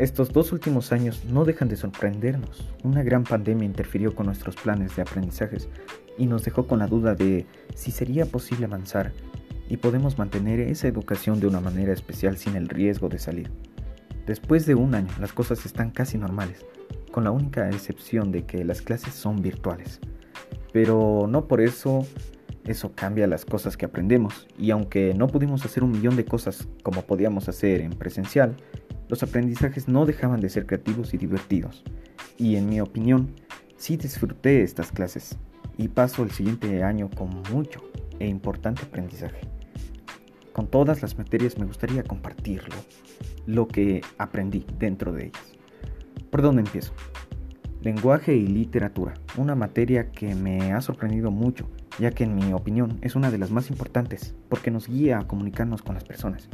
Estos dos últimos años no dejan de sorprendernos. Una gran pandemia interfirió con nuestros planes de aprendizajes y nos dejó con la duda de si sería posible avanzar y podemos mantener esa educación de una manera especial sin el riesgo de salir. Después de un año las cosas están casi normales, con la única excepción de que las clases son virtuales. Pero no por eso eso cambia las cosas que aprendemos y aunque no pudimos hacer un millón de cosas como podíamos hacer en presencial, los aprendizajes no dejaban de ser creativos y divertidos. Y en mi opinión, sí disfruté estas clases y paso el siguiente año con mucho e importante aprendizaje. Con todas las materias me gustaría compartirlo, lo que aprendí dentro de ellas. ¿Por dónde empiezo? Lenguaje y literatura, una materia que me ha sorprendido mucho, ya que en mi opinión es una de las más importantes, porque nos guía a comunicarnos con las personas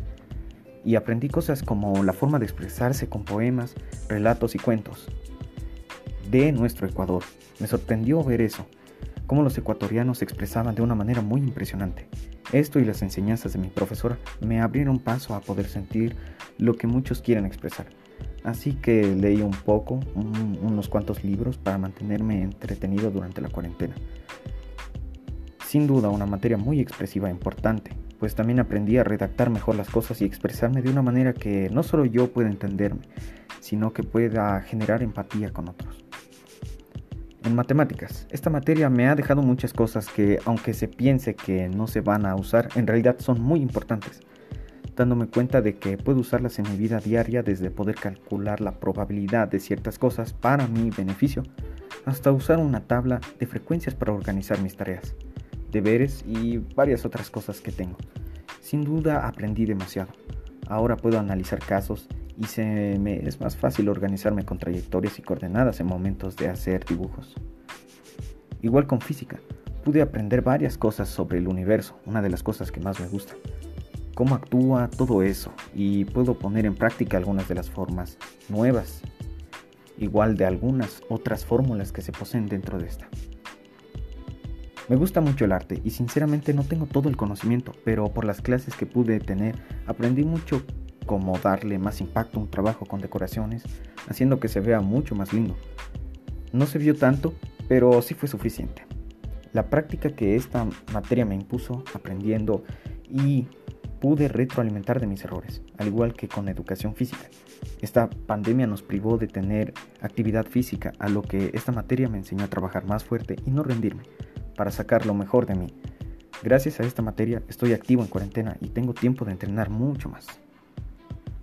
y aprendí cosas como la forma de expresarse con poemas, relatos y cuentos de nuestro Ecuador. Me sorprendió ver eso, cómo los ecuatorianos se expresaban de una manera muy impresionante. Esto y las enseñanzas de mi profesora me abrieron paso a poder sentir lo que muchos quieren expresar. Así que leí un poco, unos cuantos libros para mantenerme entretenido durante la cuarentena. Sin duda una materia muy expresiva e importante, pues también aprendí a redactar mejor las cosas y expresarme de una manera que no solo yo pueda entenderme, sino que pueda generar empatía con otros. En matemáticas, esta materia me ha dejado muchas cosas que, aunque se piense que no se van a usar, en realidad son muy importantes, dándome cuenta de que puedo usarlas en mi vida diaria desde poder calcular la probabilidad de ciertas cosas para mi beneficio, hasta usar una tabla de frecuencias para organizar mis tareas deberes y varias otras cosas que tengo. Sin duda aprendí demasiado. Ahora puedo analizar casos y se me es más fácil organizarme con trayectorias y coordenadas en momentos de hacer dibujos. Igual con física, pude aprender varias cosas sobre el universo, una de las cosas que más me gusta. Cómo actúa todo eso y puedo poner en práctica algunas de las formas nuevas, igual de algunas otras fórmulas que se poseen dentro de esta. Me gusta mucho el arte y sinceramente no tengo todo el conocimiento, pero por las clases que pude tener aprendí mucho cómo darle más impacto a un trabajo con decoraciones, haciendo que se vea mucho más lindo. No se vio tanto, pero sí fue suficiente. La práctica que esta materia me impuso aprendiendo y pude retroalimentar de mis errores, al igual que con educación física. Esta pandemia nos privó de tener actividad física, a lo que esta materia me enseñó a trabajar más fuerte y no rendirme para sacar lo mejor de mí. Gracias a esta materia estoy activo en cuarentena y tengo tiempo de entrenar mucho más.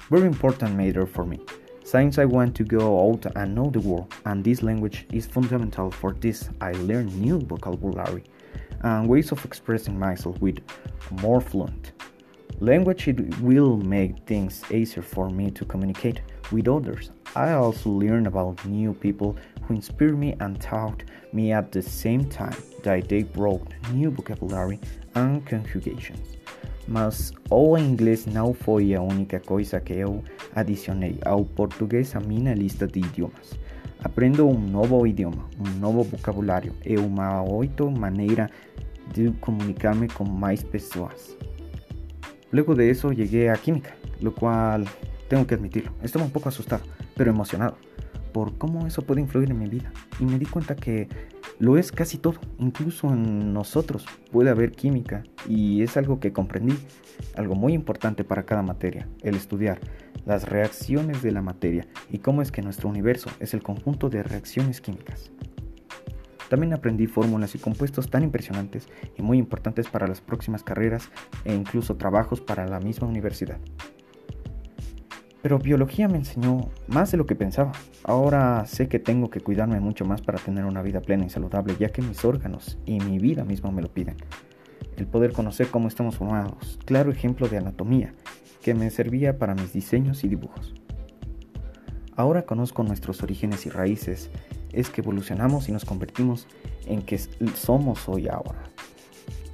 Very important matter for me. Since I want to go out and know the world, and this language is fundamental for this, I learn new vocabulary and ways of expressing myself with more fluent. Language it will make things easier for me to communicate with others. I also learn about new people who inspire me and taught me at the same time that they brought new vocabulary and conjugations. Mas o inglês não foi a única coisa que eu adicionei ao português à minha lista de idiomas. Aprendo um novo idioma, um novo vocabulário e uma outra maneira de comunicarme con más personas. Luego de eso llegué a química, lo cual tengo que admitirlo, estaba un poco asustado, pero emocionado por cómo eso puede influir en mi vida. Y me di cuenta que lo es casi todo, incluso en nosotros puede haber química y es algo que comprendí, algo muy importante para cada materia, el estudiar las reacciones de la materia y cómo es que nuestro universo es el conjunto de reacciones químicas. También aprendí fórmulas y compuestos tan impresionantes y muy importantes para las próximas carreras e incluso trabajos para la misma universidad. Pero biología me enseñó más de lo que pensaba. Ahora sé que tengo que cuidarme mucho más para tener una vida plena y saludable, ya que mis órganos y mi vida misma me lo piden. El poder conocer cómo estamos formados, claro ejemplo de anatomía, que me servía para mis diseños y dibujos. Ahora conozco nuestros orígenes y raíces, es que evolucionamos y nos convertimos en que somos hoy ahora.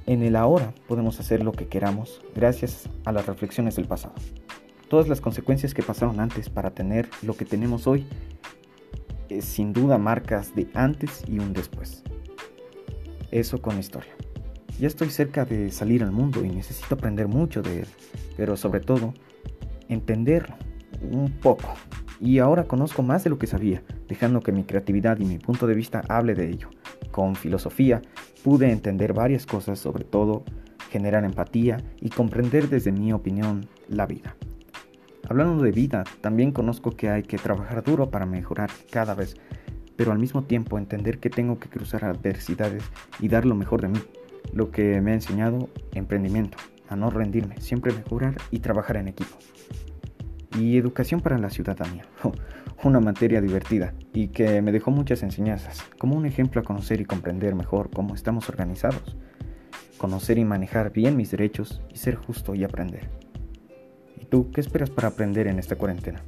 En el ahora podemos hacer lo que queramos gracias a las reflexiones del pasado todas las consecuencias que pasaron antes para tener lo que tenemos hoy, es sin duda marcas de antes y un después. Eso con historia. Ya estoy cerca de salir al mundo y necesito aprender mucho de él, pero sobre todo entenderlo un poco y ahora conozco más de lo que sabía, dejando que mi creatividad y mi punto de vista hable de ello. Con filosofía pude entender varias cosas, sobre todo generar empatía y comprender desde mi opinión la vida. Hablando de vida, también conozco que hay que trabajar duro para mejorar cada vez, pero al mismo tiempo entender que tengo que cruzar adversidades y dar lo mejor de mí, lo que me ha enseñado emprendimiento, a no rendirme, siempre mejorar y trabajar en equipo. Y educación para la ciudadanía, una materia divertida y que me dejó muchas enseñanzas, como un ejemplo a conocer y comprender mejor cómo estamos organizados, conocer y manejar bien mis derechos y ser justo y aprender. ¿Y tú qué esperas para aprender en esta cuarentena?